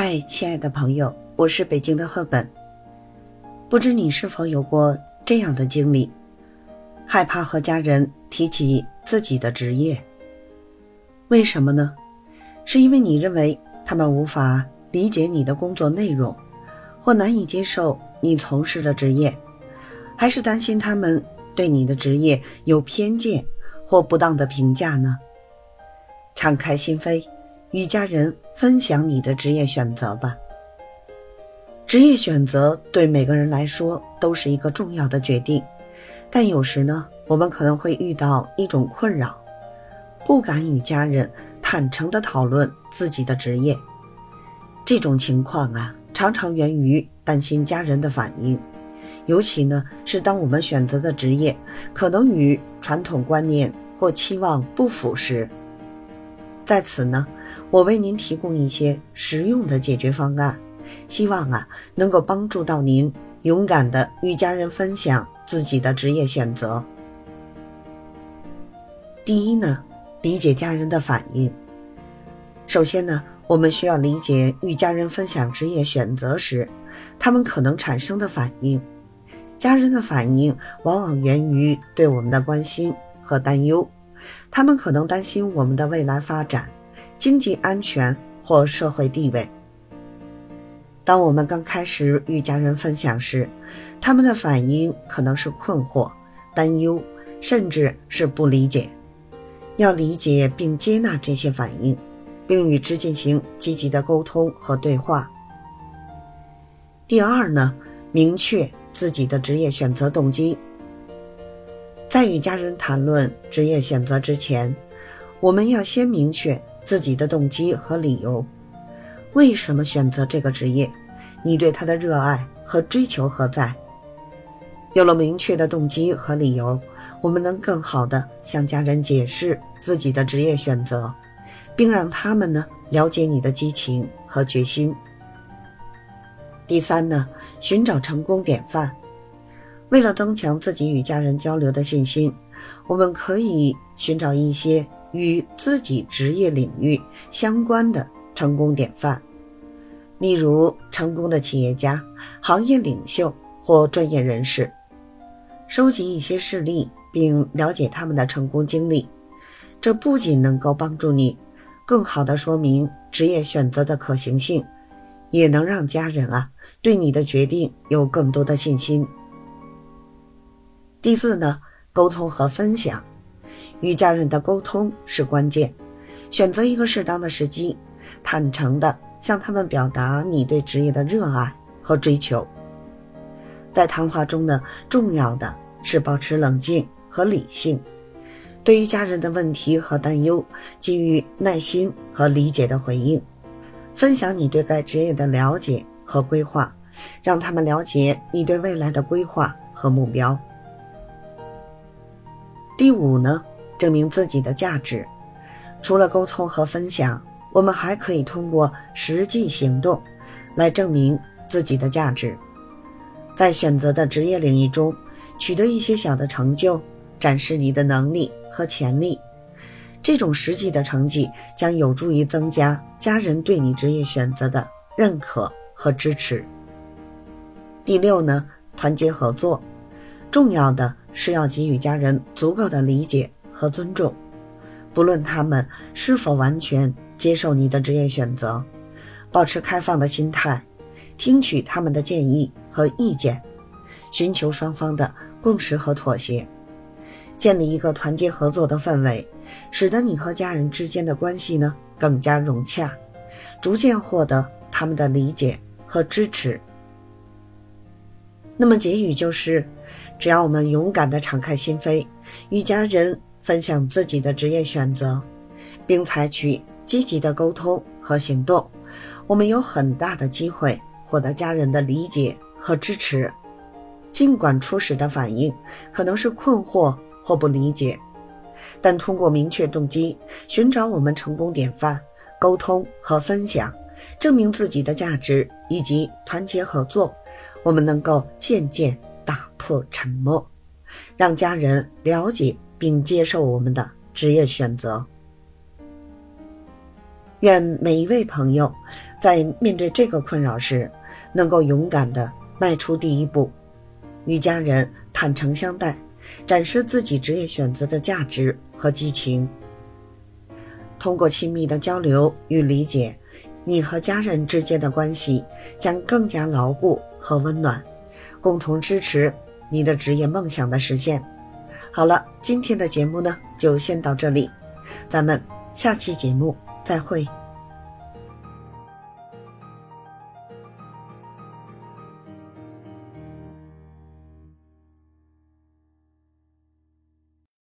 嗨，亲爱的朋友，我是北京的赫本。不知你是否有过这样的经历：害怕和家人提起自己的职业？为什么呢？是因为你认为他们无法理解你的工作内容，或难以接受你从事的职业，还是担心他们对你的职业有偏见或不当的评价呢？敞开心扉。与家人分享你的职业选择吧。职业选择对每个人来说都是一个重要的决定，但有时呢，我们可能会遇到一种困扰，不敢与家人坦诚地讨论自己的职业。这种情况啊，常常源于担心家人的反应，尤其呢是当我们选择的职业可能与传统观念或期望不符时。在此呢。我为您提供一些实用的解决方案，希望啊能够帮助到您勇敢的与家人分享自己的职业选择。第一呢，理解家人的反应。首先呢，我们需要理解与家人分享职业选择时，他们可能产生的反应。家人的反应往往源于对我们的关心和担忧，他们可能担心我们的未来发展。经济安全或社会地位。当我们刚开始与家人分享时，他们的反应可能是困惑、担忧，甚至是不理解。要理解并接纳这些反应，并与之进行积极的沟通和对话。第二呢，明确自己的职业选择动机。在与家人谈论职业选择之前，我们要先明确。自己的动机和理由，为什么选择这个职业？你对他的热爱和追求何在？有了明确的动机和理由，我们能更好的向家人解释自己的职业选择，并让他们呢了解你的激情和决心。第三呢，寻找成功典范。为了增强自己与家人交流的信心，我们可以寻找一些。与自己职业领域相关的成功典范，例如成功的企业家、行业领袖或专业人士，收集一些事例并了解他们的成功经历。这不仅能够帮助你更好地说明职业选择的可行性，也能让家人啊对你的决定有更多的信心。第四呢，沟通和分享。与家人的沟通是关键，选择一个适当的时机，坦诚地向他们表达你对职业的热爱和追求。在谈话中呢，重要的是保持冷静和理性，对于家人的问题和担忧，给予耐心和理解的回应，分享你对该职业的了解和规划，让他们了解你对未来的规划和目标。第五呢？证明自己的价值，除了沟通和分享，我们还可以通过实际行动来证明自己的价值。在选择的职业领域中，取得一些小的成就，展示你的能力和潜力。这种实际的成绩将有助于增加家人对你职业选择的认可和支持。第六呢，团结合作，重要的是要给予家人足够的理解。和尊重，不论他们是否完全接受你的职业选择，保持开放的心态，听取他们的建议和意见，寻求双方的共识和妥协，建立一个团结合作的氛围，使得你和家人之间的关系呢更加融洽，逐渐获得他们的理解和支持。那么结语就是，只要我们勇敢地敞开心扉，与家人。分享自己的职业选择，并采取积极的沟通和行动，我们有很大的机会获得家人的理解和支持。尽管初始的反应可能是困惑或不理解，但通过明确动机、寻找我们成功典范、沟通和分享，证明自己的价值以及团结合作，我们能够渐渐打破沉默，让家人了解。并接受我们的职业选择。愿每一位朋友在面对这个困扰时，能够勇敢地迈出第一步，与家人坦诚相待，展示自己职业选择的价值和激情。通过亲密的交流与理解，你和家人之间的关系将更加牢固和温暖，共同支持你的职业梦想的实现。好了，今天的节目呢就先到这里，咱们下期节目再会。